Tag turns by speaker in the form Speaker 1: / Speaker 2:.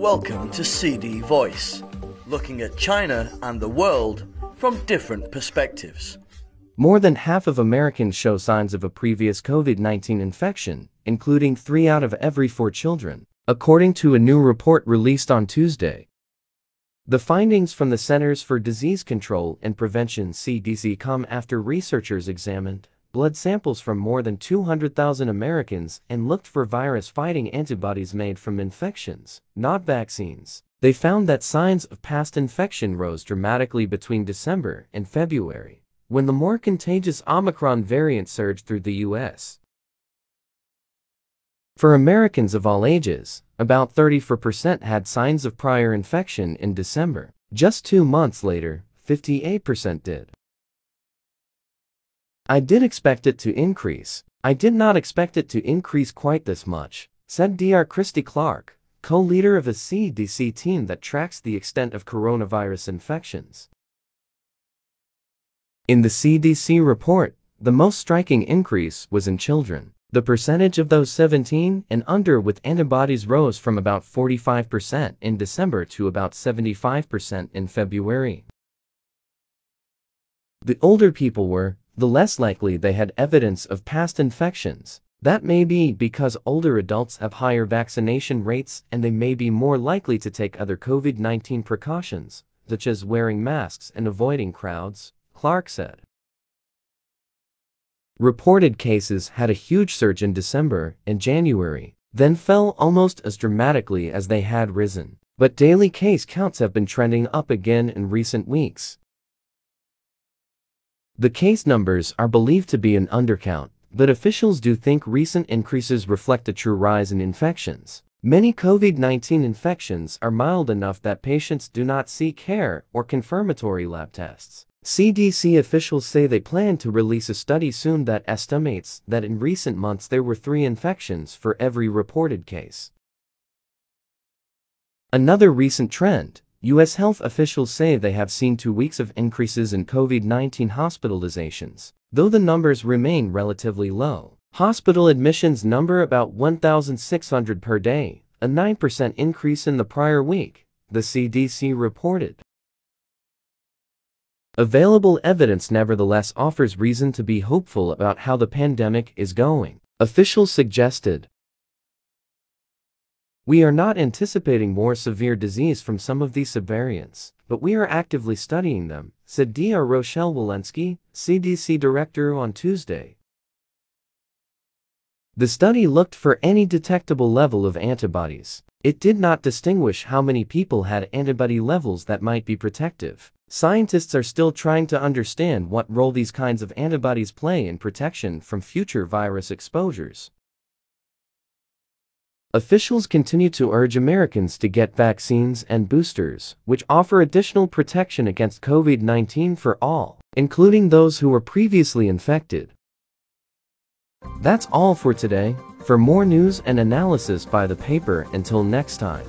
Speaker 1: Welcome to CD Voice, looking at China and the world from different perspectives.
Speaker 2: More than half of Americans show signs of a previous COVID 19 infection, including three out of every four children, according to a new report released on Tuesday. The findings from the Centers for Disease Control and Prevention CDC come after researchers examined blood samples from more than 200,000 Americans and looked for virus-fighting antibodies made from infections, not vaccines. They found that signs of past infection rose dramatically between December and February, when the more contagious Omicron variant surged through the U.S. For Americans of all ages, about 34% had signs of prior infection in December. Just two months later, 58% did. I did expect it to increase. I did not expect it to increase quite this much, said Dr. Kristie Clarke, co-leader of a CDC team that tracks the extent of coronavirus infections. In the CDC report, the most striking increase was in children. The percentage of those 17 and under with antibodies rose from about 45% in December to about 75% in February. The older people were, the less likely they had evidence of past infections. That may be because older adults have higher vaccination rates and they may be more likely to take other COVID 19 precautions, such as wearing masks and avoiding crowds, Clarke said. Reported cases had a huge surge in December and January, then fell almost as dramatically as they had risen. But daily case counts have been trending up again in recent weeks. The case numbers are believed to be an undercount, but officials do think recent increases reflect a true rise in infections. Many COVID-19 infections are mild enough that patients do not seek care or confirmatory lab tests. CDC officials say they plan to release a study soon that estimates that in recent months there were three infections for every reported case. Another recent trend U.S. health officials say they have seen two weeks of increases in COVID-19 hospitalizations, though the numbers remain relatively low. Hospital admissions number about 1,600 per day, a 9% increase in the prior week, the CDC reported. Available evidence nevertheless offers reason to be hopeful about how the pandemic is going. Officials suggested we are not anticipating more severe disease from some of these subvariants, but we are actively studying them, said Dr. Rochelle Walensky, CDC director on Tuesday. The study looked for any detectable level of antibodies. It did not distinguish how many people had antibody levels that might be protective. Scientists are still trying to understand what role these kinds of antibodies play in protection from future virus exposures. Officials continue to urge Americans to get vaccines and boosters, which offer additional protection against COVID 19 for all, including those who were previously infected. That's all for today. For more news and analysis by the paper, until next time.